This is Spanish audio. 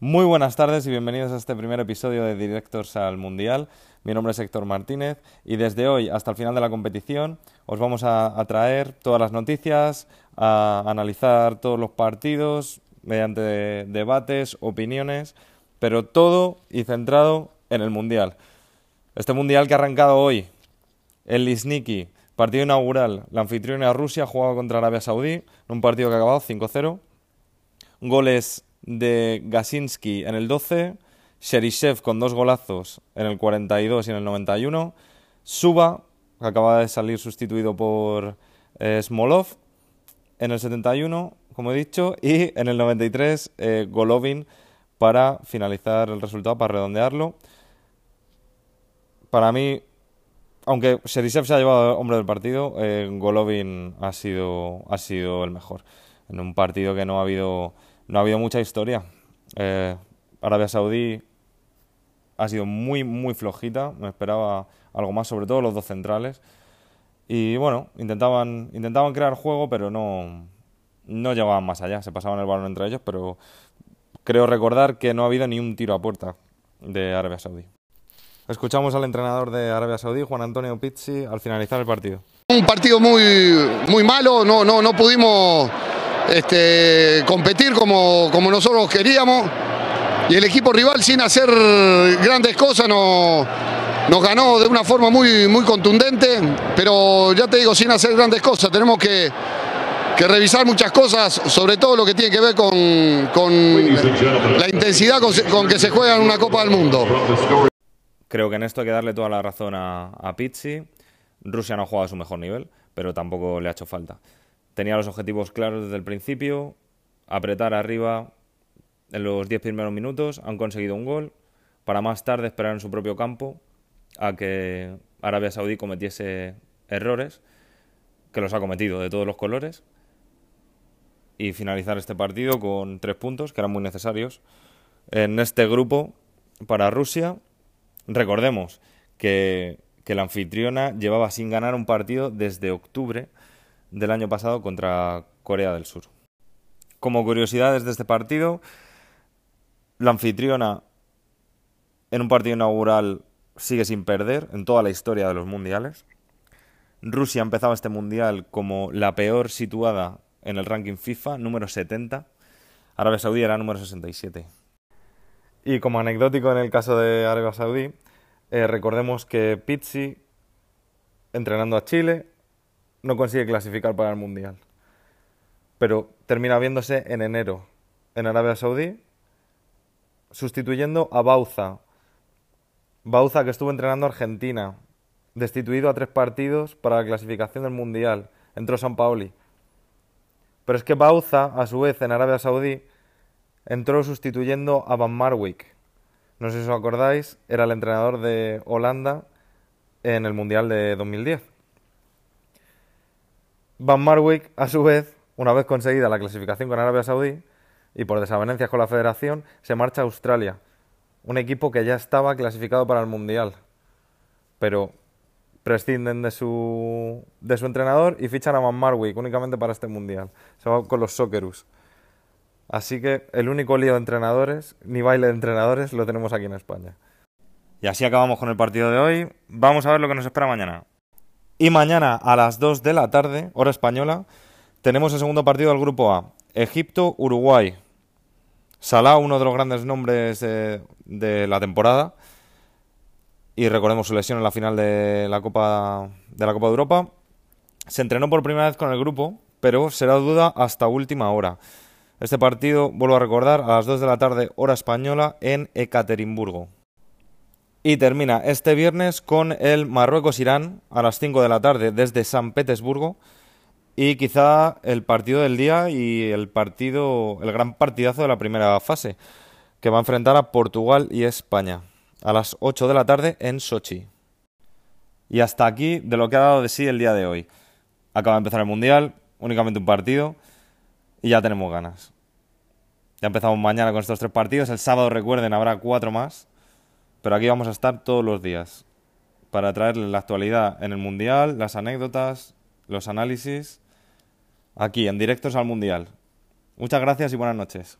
Muy buenas tardes y bienvenidos a este primer episodio de Directors al Mundial. Mi nombre es Héctor Martínez y desde hoy hasta el final de la competición os vamos a, traer todas las noticias, a analizar todos los partidos mediante debates, opiniones, pero todo y centrado en el Mundial. Este Mundial que ha arrancado hoy, el Lisniki, partido inaugural, la anfitriona Rusia jugaba contra Arabia Saudí, un partido que ha acabado 5-0. Goles de Gasinski en el 12, Sherishev con dos golazos en el 42 y en el 91, Suba, que acaba de salir sustituido por eh, Smolov en el 71, como he dicho, y en el 93 eh, Golovin para finalizar el resultado, para redondearlo. Para mí, aunque Sherishev se ha llevado hombre del partido, eh, Golovin ha sido, ha sido el mejor. En un partido que no ha habido no ha habido mucha historia. Eh, Arabia Saudí ha sido muy, muy flojita. Me esperaba algo más, sobre todo los dos centrales. Y bueno, intentaban, intentaban crear juego, pero no, no llegaban más allá. Se pasaban el balón entre ellos, pero creo recordar que no ha habido ni un tiro a puerta de Arabia Saudí. Escuchamos al entrenador de Arabia Saudí, Juan Antonio Pizzi, al finalizar el partido. Un partido muy, muy malo, no, no, no pudimos este, competir como, como nosotros queríamos. Y el equipo rival, sin hacer grandes cosas, nos, ganó de una forma muy, muy contundente. Pero ya te digo, sin hacer grandes cosas, tenemos que, que revisar muchas cosas, sobre todo lo que tiene que ver con, con la intensidad con, que se juega en una Copa del Mundo. Creo que en esto hay que darle toda la razón a, a Pizzi. Rusia no ha jugado a su mejor nivel, pero tampoco le ha hecho falta. Tenía los objetivos claros desde el principio, apretar arriba en los 10 primeros minutos, han conseguido un gol, para más tarde esperar en su propio campo a que Arabia Saudí cometiese errores, que los ha cometido de todos los colores, y finalizar este partido con tres puntos, que eran muy necesarios, en este grupo para Rusia. Recordemos que, que la anfitriona llevaba sin ganar un partido desde octubre del año pasado contra Corea del Sur. Como curiosidades de este partido, la anfitriona en un partido inaugural sigue sin perder en toda la historia de los mundiales. Rusia empezaba este mundial como la peor situada en el ranking FIFA, número 70. Arabia Saudí era número 67. Y como anecdótico en el caso de Arabia Saudí, eh, recordemos que Pizzi, entrenando a Chile, no consigue clasificar para el Mundial. Pero termina viéndose en enero en Arabia Saudí, sustituyendo a Bauza. Bauza que estuvo entrenando a Argentina, destituido a tres partidos para la clasificación del Mundial. Entró San Paoli. Pero es que Bauza, a su vez, en Arabia Saudí, entró sustituyendo a Van Marwijk. No sé si os acordáis, era el entrenador de Holanda en el Mundial de 2010. Van Marwick, a su vez, una vez conseguida la clasificación con Arabia Saudí y por desavenencias con la federación, se marcha a Australia, un equipo que ya estaba clasificado para el Mundial. Pero prescinden de su, de su entrenador y fichan a Van Marwick únicamente para este Mundial. Se va con los Socceroos. Así que el único lío de entrenadores, ni baile de entrenadores, lo tenemos aquí en España. Y así acabamos con el partido de hoy. Vamos a ver lo que nos espera mañana. Y mañana a las 2 de la tarde, hora española, tenemos el segundo partido del grupo A. Egipto-Uruguay. Salah, uno de los grandes nombres de, la temporada. Y recordemos su lesión en la final de la Copa de la Copa de Europa. Se entrenó por primera vez con el grupo, pero será duda hasta última hora. Este partido, vuelvo a recordar, a las 2 de la tarde, hora española, en Ekaterimburgo. Y termina este viernes con el Marruecos-Irán a las 5 de la tarde desde San Petersburgo. Y quizá el partido del día y el partido, el gran partidazo de la primera fase, que va a enfrentar a Portugal y España a las 8 de la tarde en Sochi. Y hasta aquí de lo que ha dado de sí el día de hoy. Acaba de empezar el Mundial, únicamente un partido, y ya tenemos ganas. Ya empezamos mañana con estos tres partidos. El sábado, recuerden, habrá cuatro más. Pero aquí vamos a estar todos los días para traerles la actualidad en el Mundial, las anécdotas, los análisis, aquí en Directos al Mundial. Muchas gracias y buenas noches.